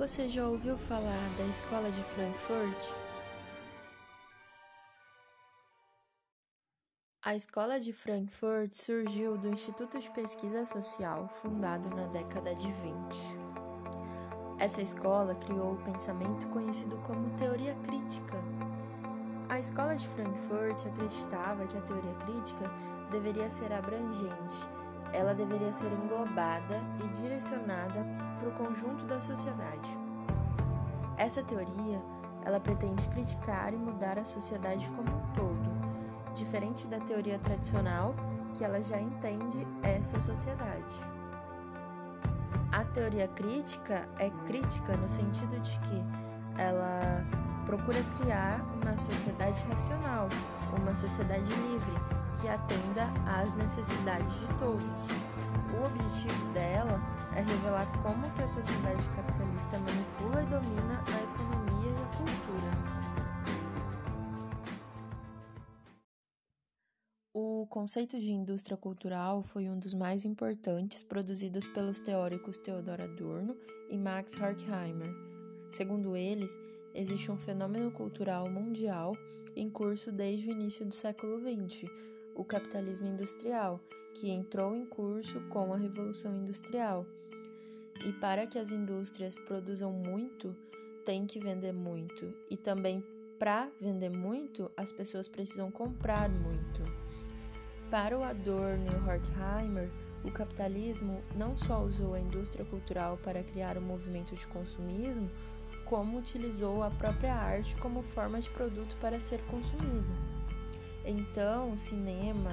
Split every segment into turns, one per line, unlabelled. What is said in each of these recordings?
Você já ouviu falar da Escola de Frankfurt? A Escola de Frankfurt surgiu do Instituto de Pesquisa Social, fundado na década de 20. Essa escola criou o pensamento conhecido como teoria crítica. A Escola de Frankfurt acreditava que a teoria crítica deveria ser abrangente, ela deveria ser englobada e direcionada para o conjunto da sociedade. Essa teoria, ela pretende criticar e mudar a sociedade como um todo, diferente da teoria tradicional, que ela já entende essa sociedade. A teoria crítica é crítica no sentido de que ela procura criar uma sociedade racional, uma sociedade livre, que atenda às necessidades de todos. O objetivo dela é revelar como que a sociedade capitalista manipula e domina a economia e a cultura. O conceito de indústria cultural foi um dos mais importantes produzidos pelos teóricos Theodor Adorno e Max Horkheimer. Segundo eles, existe um fenômeno cultural mundial em curso desde o início do século XX, o capitalismo industrial, que entrou em curso com a Revolução Industrial. E para que as indústrias produzam muito, tem que vender muito. E também para vender muito, as pessoas precisam comprar muito. Para o Adorno e Horkheimer, o capitalismo não só usou a indústria cultural para criar o um movimento de consumismo, como utilizou a própria arte como forma de produto para ser consumido. Então, o cinema,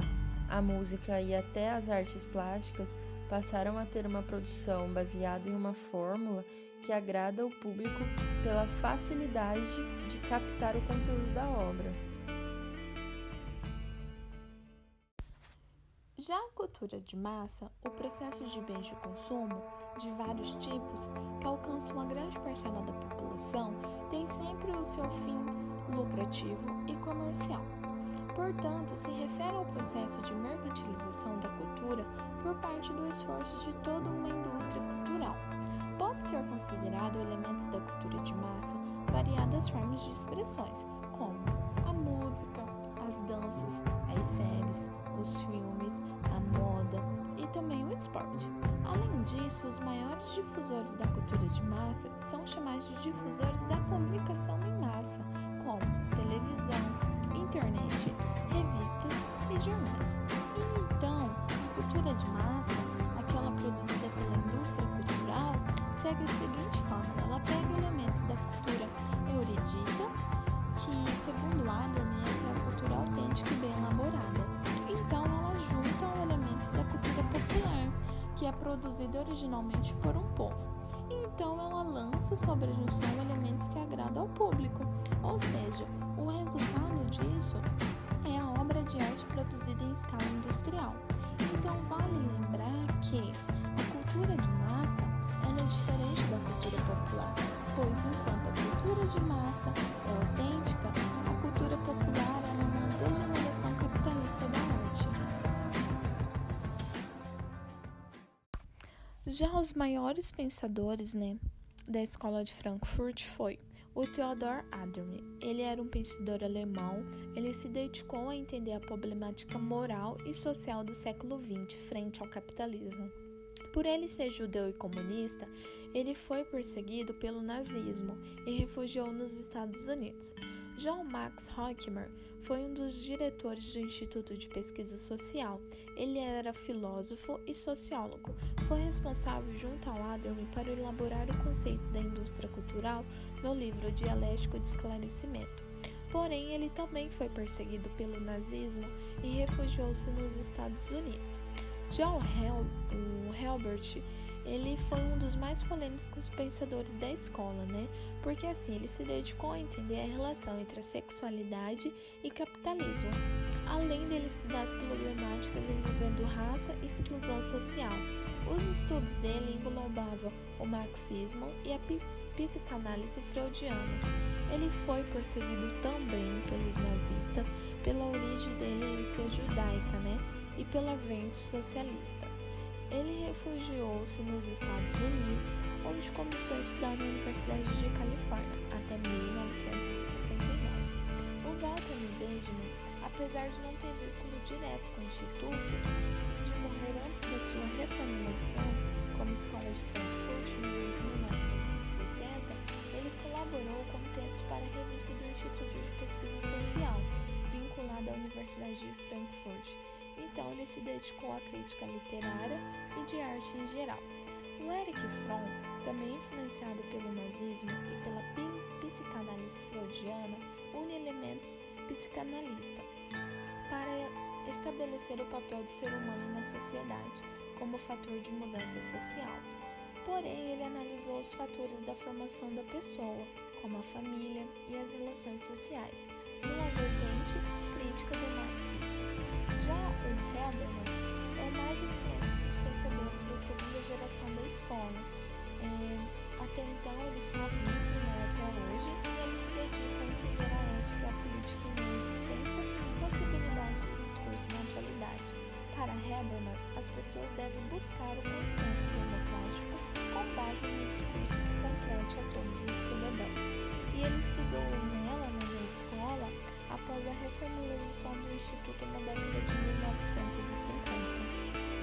a música e até as artes plásticas passaram a ter uma produção baseada em uma fórmula que agrada ao público pela facilidade de captar o conteúdo da obra.
Já a cultura de massa, o processo de bens de consumo de vários tipos que alcança uma grande parcela da população tem sempre o seu fim lucrativo e comercial. Portanto, se refere ao processo de mercantilização da cultura por parte do esforço de toda uma indústria cultural. Pode ser considerado elementos da cultura de massa variadas formas de expressões, como a música, as danças, as séries, os filmes, a moda e também o esporte. Além disso, os maiores difusores da cultura de massa são chamados de difusores da comunicação em massa, como televisão, E então, a cultura de massa, aquela produzida pela indústria cultural, segue a seguinte fórmula: ela pega elementos da cultura erudita, que, segundo Adorno, essa é a cultura autêntica e bem elaborada. Que é produzida originalmente por um povo. Então ela lança sobre a junção elementos que agradam ao público, ou seja, o resultado disso de arte produzida em escala industrial. Então vale lembrar que a cultura de massa é diferente da cultura popular, pois enquanto a cultura de massa é autêntica, a cultura popular é uma degeneração capitalista da Já os maiores pensadores, né, da escola de Frankfurt foi o Theodor Adorno. Ele era um pensador alemão. Ele se dedicou a entender a problemática moral e social do século XX frente ao capitalismo. Por ele ser judeu e comunista, ele foi perseguido pelo nazismo e refugiou nos Estados Unidos. John Max Horkheimer foi um dos diretores do Instituto de Pesquisa Social. Ele era filósofo e sociólogo. Foi responsável, junto ao Adorno, para elaborar o conceito da indústria cultural no livro Dialético de Esclarecimento. Porém, ele também foi perseguido pelo nazismo e refugiou-se nos Estados Unidos. O, Hel o Helbert ele foi um dos mais polêmicos pensadores da escola, né? Porque assim, ele se dedicou a entender a relação entre a sexualidade e capitalismo, além dele estudar as problemáticas envolvendo raça e exclusão social. Os estudos dele englobavam o marxismo e a psicanálise freudiana. Ele foi perseguido também pelos nazistas pela origem dele ser judaica, né? E pela vertente socialista. Ele refugiou-se nos Estados Unidos, onde começou a estudar na Universidade de Califórnia até 1969. O Walter Benjamin, apesar de não ter vínculo direto com o Instituto e de morrer antes da sua reformulação como escola de Frankfurt nos anos 1960, ele colaborou com textos para a revista do Instituto de Pesquisa Social, vinculada à Universidade de Frankfurt. Então, ele se dedicou à crítica literária e de arte em geral. O Eric Fromm, também influenciado pelo nazismo e pela psicanálise freudiana, une elementos psicanalista para estabelecer o papel do ser humano na sociedade como fator de mudança social. Porém, ele analisou os fatores da formação da pessoa, como a família e as relações sociais, numa vertente crítica do marxismo. Habermas é o mais influente dos pensadores da segunda geração da escola. É, até então ele está vivo né, até hoje e ele se dedica a entender a ética, a política e a existência, possibilidades de discurso na atualidade. Para Habermas, as pessoas devem buscar o consenso democrático com base em um discurso que complete a todos os cidadãos. E ele estudou nela, escola, após a reformulação do Instituto na década de 1950.